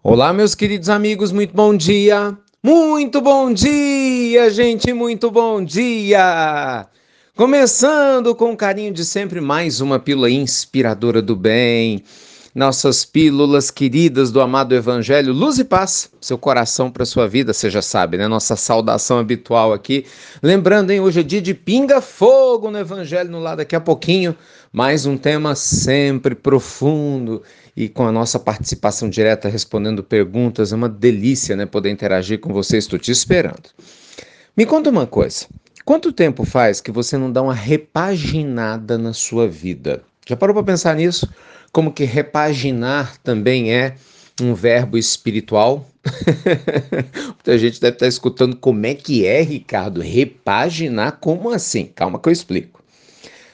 Olá, meus queridos amigos, muito bom dia! Muito bom dia, gente, muito bom dia! Começando com carinho de sempre, mais uma pílula inspiradora do bem. Nossas pílulas queridas do amado Evangelho, luz e paz, seu coração para sua vida, você já sabe, né? Nossa saudação habitual aqui. Lembrando, hein, hoje é dia de pinga fogo no Evangelho no lado daqui a pouquinho. Mais um tema sempre profundo e com a nossa participação direta respondendo perguntas. É uma delícia, né? Poder interagir com vocês. Estou te esperando. Me conta uma coisa. Quanto tempo faz que você não dá uma repaginada na sua vida? Já parou para pensar nisso? Como que repaginar também é um verbo espiritual? Muita gente deve estar escutando como é que é, Ricardo. Repaginar? Como assim? Calma que eu explico.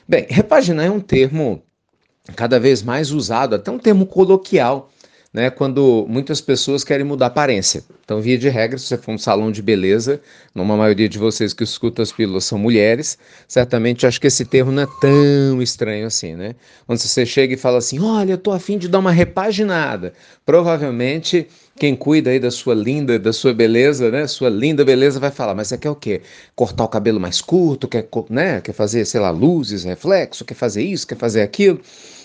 Bem, repaginar é um termo cada vez mais usado, até um termo coloquial, né, quando muitas pessoas querem mudar aparência. Então, via de regra, se você for um salão de beleza, numa maioria de vocês que escutam as pílulas são mulheres, certamente acho que esse termo não é tão estranho assim, né? Quando você chega e fala assim, olha, eu tô afim de dar uma repaginada, provavelmente quem cuida aí da sua linda, da sua beleza, né? Sua linda beleza vai falar, mas você quer o quê? Cortar o cabelo mais curto, quer, né? quer fazer, sei lá, luzes, reflexo, quer fazer isso, quer fazer aquilo.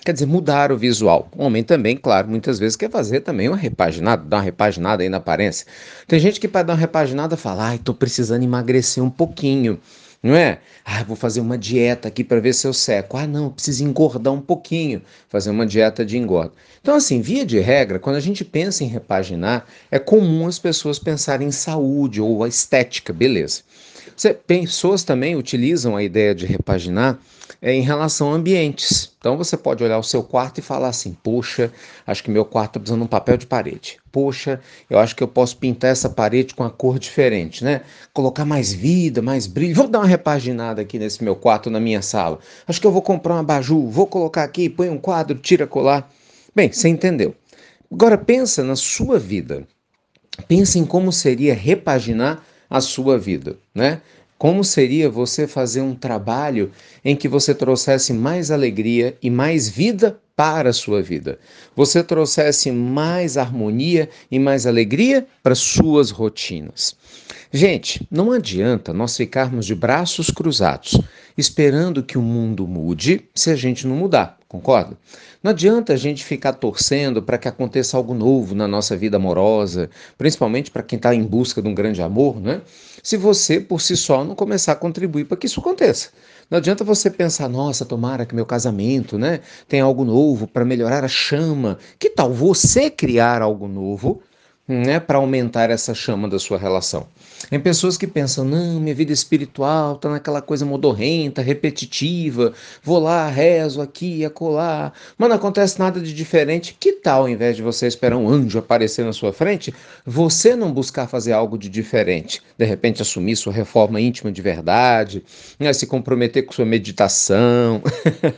Quer dizer, mudar o visual. O homem também, claro, muitas vezes quer fazer também uma repaginada, dar uma repaginada aí na aparência. Tem gente que para dar uma repaginada fala, ai, tô precisando emagrecer um pouquinho não é? Ah, vou fazer uma dieta aqui para ver se eu seco. Ah, não, preciso engordar um pouquinho, fazer uma dieta de engorda. Então, assim, via de regra, quando a gente pensa em repaginar, é comum as pessoas pensarem em saúde ou a estética, beleza. Pessoas também utilizam a ideia de repaginar é, em relação a ambientes. Então você pode olhar o seu quarto e falar assim: poxa, acho que meu quarto está precisando de um papel de parede. Poxa, eu acho que eu posso pintar essa parede com uma cor diferente, né? Colocar mais vida, mais brilho. Vou dar uma repaginada aqui nesse meu quarto, na minha sala. Acho que eu vou comprar uma abajur, vou colocar aqui, põe um quadro, tira colar. Bem, você entendeu. Agora pensa na sua vida. Pensa em como seria repaginar a sua vida, né? Como seria você fazer um trabalho em que você trouxesse mais alegria e mais vida para a sua vida? Você trouxesse mais harmonia e mais alegria para suas rotinas. Gente, não adianta nós ficarmos de braços cruzados esperando que o mundo mude se a gente não mudar, concorda? Não adianta a gente ficar torcendo para que aconteça algo novo na nossa vida amorosa, principalmente para quem está em busca de um grande amor, né? Se você por si só não começar a contribuir para que isso aconteça. Não adianta você pensar, nossa, tomara que meu casamento, né, tem algo novo para melhorar a chama. Que tal você criar algo novo né, para aumentar essa chama da sua relação. Tem pessoas que pensam, não, minha vida espiritual está naquela coisa modorrenta, repetitiva, vou lá, rezo aqui, acolá, mas não acontece nada de diferente. Que tal, ao invés de você esperar um anjo aparecer na sua frente, você não buscar fazer algo de diferente? De repente assumir sua reforma íntima de verdade, né, se comprometer com sua meditação,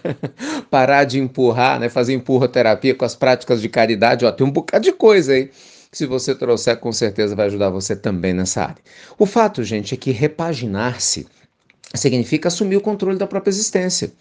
parar de empurrar, né, fazer empurroterapia com as práticas de caridade, ó, tem um bocado de coisa aí que se você trouxer, com certeza vai ajudar você também nessa área. O fato, gente, é que repaginar-se significa assumir o controle da própria existência.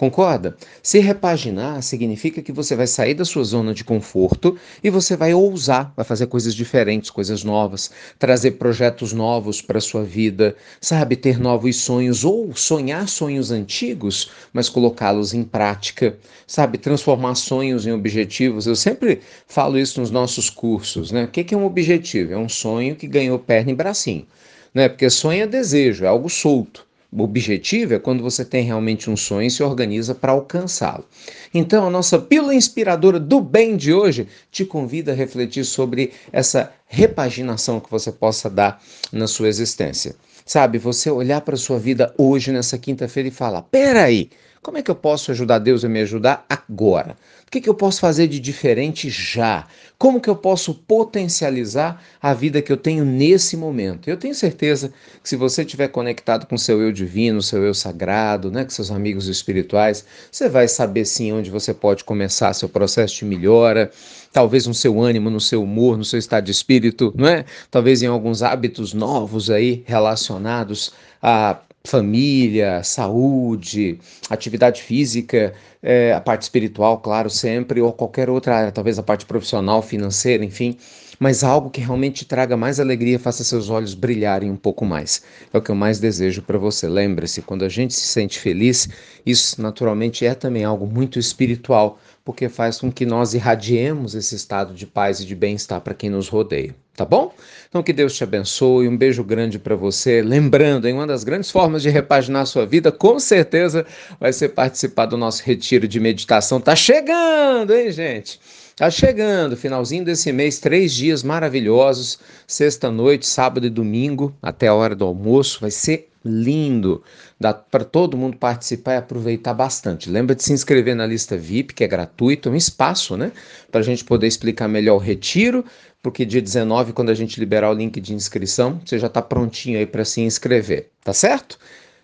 Concorda? Se repaginar significa que você vai sair da sua zona de conforto e você vai ousar, vai fazer coisas diferentes, coisas novas, trazer projetos novos para sua vida, sabe? Ter novos sonhos ou sonhar sonhos antigos, mas colocá-los em prática, sabe? Transformar sonhos em objetivos. Eu sempre falo isso nos nossos cursos, né? O que é um objetivo? É um sonho que ganhou perna e bracinho, né? Porque sonho é desejo, é algo solto. Objetivo é quando você tem realmente um sonho e se organiza para alcançá-lo. Então, a nossa pílula inspiradora do bem de hoje te convida a refletir sobre essa repaginação que você possa dar na sua existência. Sabe, você olhar para a sua vida hoje, nessa quinta-feira, e falar: peraí, como é que eu posso ajudar Deus a me ajudar agora? O que, que eu posso fazer de diferente já? Como que eu posso potencializar a vida que eu tenho nesse momento? Eu tenho certeza que se você estiver conectado com seu eu divino, seu eu sagrado, né, com seus amigos espirituais, você vai saber sim onde você pode começar seu processo de melhora, talvez no seu ânimo, no seu humor, no seu estado de espírito, não é? Talvez em alguns hábitos novos aí relacionados a família, saúde, atividade física, é, a parte espiritual, claro, sempre, ou qualquer outra área, talvez a parte profissional, financeira, enfim. mas algo que realmente traga mais alegria, faça seus olhos brilharem um pouco mais. É o que eu mais desejo para você. Lembre-se, quando a gente se sente feliz, isso naturalmente é também algo muito espiritual, porque faz com que nós irradiemos esse estado de paz e de bem-estar para quem nos rodeia tá bom? Então que Deus te abençoe, um beijo grande para você. Lembrando, em uma das grandes formas de repaginar a sua vida, com certeza vai ser participar do nosso retiro de meditação. Tá chegando, hein, gente? Tá chegando, finalzinho desse mês, três dias maravilhosos, sexta noite, sábado e domingo, até a hora do almoço, vai ser lindo. Dá para todo mundo participar e aproveitar bastante. Lembra de se inscrever na lista VIP, que é gratuito, é um espaço, né? Para a gente poder explicar melhor o retiro, porque dia 19, quando a gente liberar o link de inscrição, você já está prontinho aí para se inscrever, tá certo?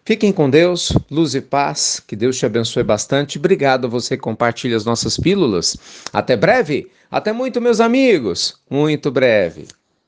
Fiquem com Deus, luz e paz, que Deus te abençoe bastante. Obrigado a você que compartilha as nossas pílulas. Até breve, até muito, meus amigos, muito breve.